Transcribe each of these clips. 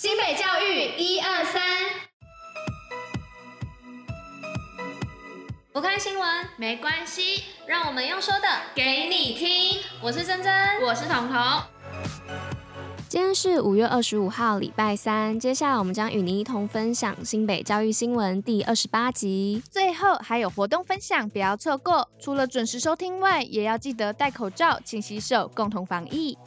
新北教育一二三，不看新闻没关系，让我们用说的给你听。我是珍珍，我是彤彤。今天是五月二十五号，礼拜三。接下来我们将与您一同分享新北教育新闻第二十八集。最后还有活动分享，不要错过。除了准时收听外，也要记得戴口罩、勤洗手，共同防疫。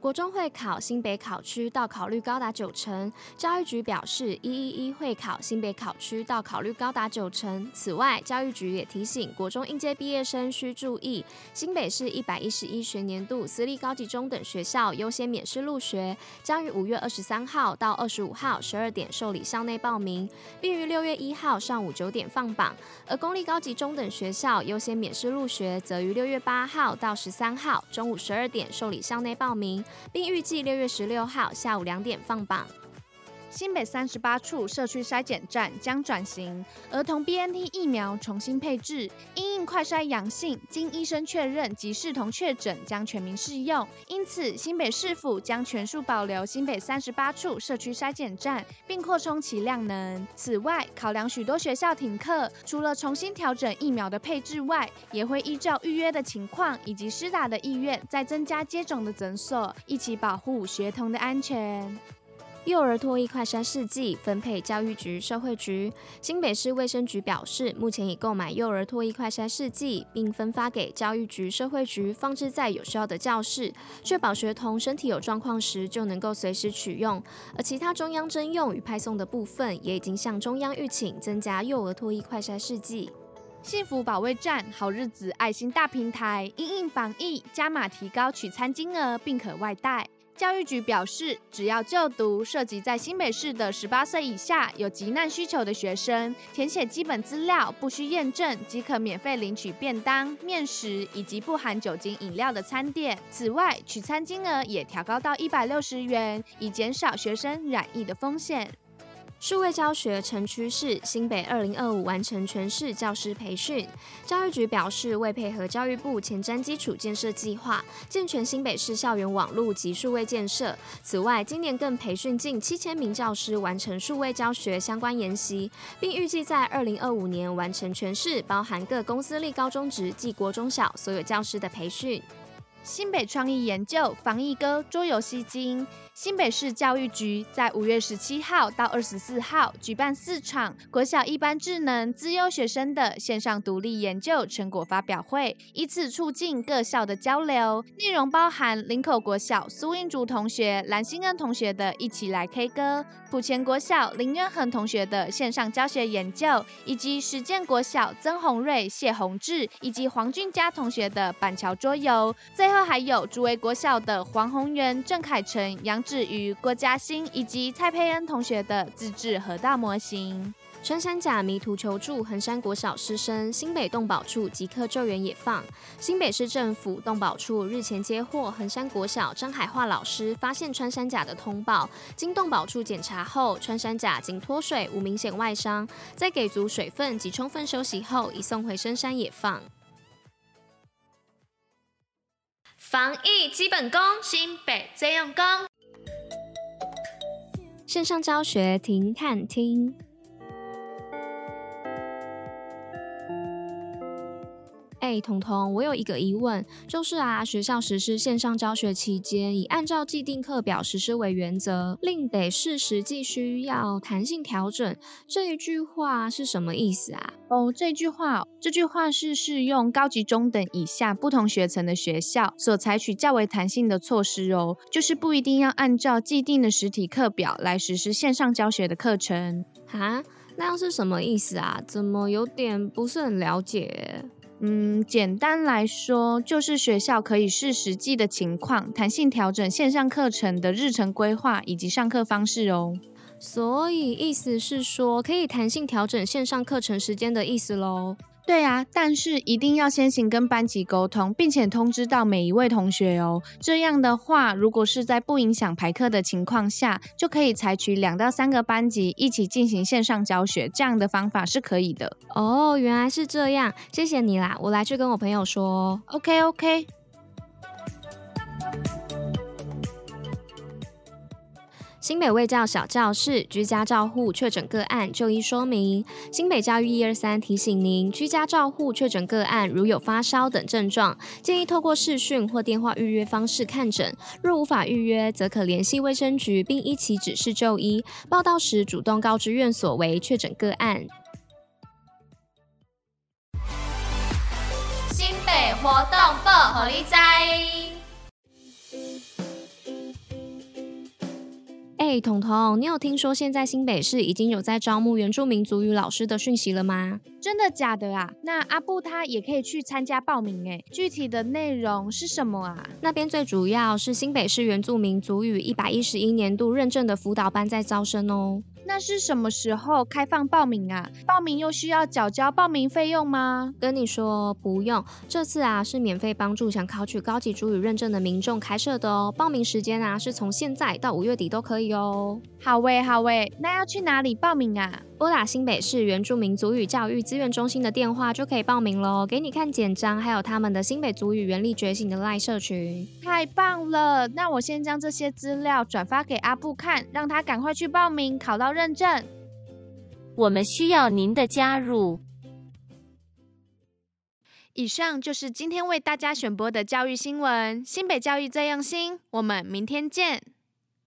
国中会考新北考区到考率高达九成，教育局表示一一一会考新北考区到考率高达九成。此外，教育局也提醒国中应届毕业生需注意，新北市一百一十一学年度私立高级中等学校优先免试入学，将于五月二十三号到二十五号十二点受理校内报名，并于六月一号上午九点放榜；而公立高级中等学校优先免试入学，则于六月八号到十三号中午十二点受理校内报名。并预计六月十六号下午两点放榜。新北三十八处社区筛检站将转型，儿童 BNT 疫苗重新配置，因应快筛阳性，经医生确认及视同确诊，将全民适用。因此，新北市府将全数保留新北三十八处社区筛检站，并扩充其量能。此外，考量许多学校停课，除了重新调整疫苗的配置外，也会依照预约的情况以及施打的意愿，再增加接种的诊所，一起保护学童的安全。幼儿唾液快筛试剂分配教育局、社会局。新北市卫生局表示，目前已购买幼儿唾液快筛试剂，并分发给教育局、社会局，放置在有需要的教室，确保学童身体有状况时就能够随时取用。而其他中央征用与派送的部分，也已经向中央预请增加幼儿唾液快筛试剂。幸福保卫战、好日子爱心大平台，因应防疫加码提高取餐金额，并可外带。教育局表示，只要就读涉及在新北市的十八岁以下有急难需求的学生，填写基本资料，不需验证，即可免费领取便当、面食以及不含酒精饮料的餐点。此外，取餐金额也调高到一百六十元，以减少学生染疫的风险。数位教学成趋势，新北二零二五完成全市教师培训。教育局表示，为配合教育部前瞻基础建设计划，健全新北市校园网络及数位建设。此外，今年更培训近七千名教师完成数位教学相关研习，并预计在二零二五年完成全市包含各公私立高中职及国中小所有教师的培训。新北创意研究防疫歌桌游吸睛。新北市教育局在五月十七号到二十四号举办四场国小一般智能资优学生的线上独立研究成果发表会，以此促进各校的交流。内容包含林口国小苏英竹同学、蓝心恩同学的一起来 K 歌，埔前国小林渊恒同学的线上教学研究，以及实践国小曾宏瑞、谢宏志以及黄俊佳同学的板桥桌游。最后还有竹围国小的黄宏源、郑凯成、杨。至于郭嘉欣以及蔡佩恩同学的自制河道模型，穿山甲迷途求助衡山国小师生，新北动保处即刻救援野放。新北市政府动保处日前接获衡山国小张海化老师发现穿山甲的通报，经动保处检查后，穿山甲仅脱水，无明显外伤，在给足水分及充分休息后，已送回深山野放。防疫基本功，新北最用功。线上教学，停看听。哎，彤彤，我有一个疑问，就是啊，学校实施线上教学期间，以按照既定课表实施为原则，另得视实际需要弹性调整，这一句话是什么意思啊？哦，这句话，这句话是适用高级中等以下不同学层的学校所采取较为弹性的措施哦，就是不一定要按照既定的实体课表来实施线上教学的课程哈？那样是什么意思啊？怎么有点不是很了解？嗯，简单来说，就是学校可以视实际的情况，弹性调整线上课程的日程规划以及上课方式哦。所以意思是说，可以弹性调整线上课程时间的意思喽。对啊，但是一定要先行跟班级沟通，并且通知到每一位同学哦。这样的话，如果是在不影响排课的情况下，就可以采取两到三个班级一起进行线上教学，这样的方法是可以的。哦，原来是这样，谢谢你啦，我来去跟我朋友说。OK OK。新北卫教小教室居家照护确诊个案就医说明。新北教育一二三提醒您，居家照护确诊个案如有发烧等症状，建议透过视讯或电话预约方式看诊。若无法预约，则可联系卫生局，并依其指示就医。报到时主动告知院所为确诊个案。新北活动报虎哩知。哎，彤彤，你有听说现在新北市已经有在招募原住民族语老师的讯息了吗？真的假的啊？那阿布他也可以去参加报名哎，具体的内容是什么啊？那边最主要是新北市原住民族语一百一十一年度认证的辅导班在招生哦。那是什么时候开放报名啊？报名又需要缴交报名费用吗？跟你说不用，这次啊是免费帮助想考取高级主语认证的民众开设的哦。报名时间啊是从现在到五月底都可以哦。好喂，好喂，那要去哪里报名啊？拨打新北市原住民族语教育资源中心的电话就可以报名喽。给你看简章，还有他们的新北族语原力觉醒的赖社群。太棒了！那我先将这些资料转发给阿布看，让他赶快去报名，考到认证。我们需要您的加入。以上就是今天为大家选播的教育新闻。新北教育最用心，我们明天见。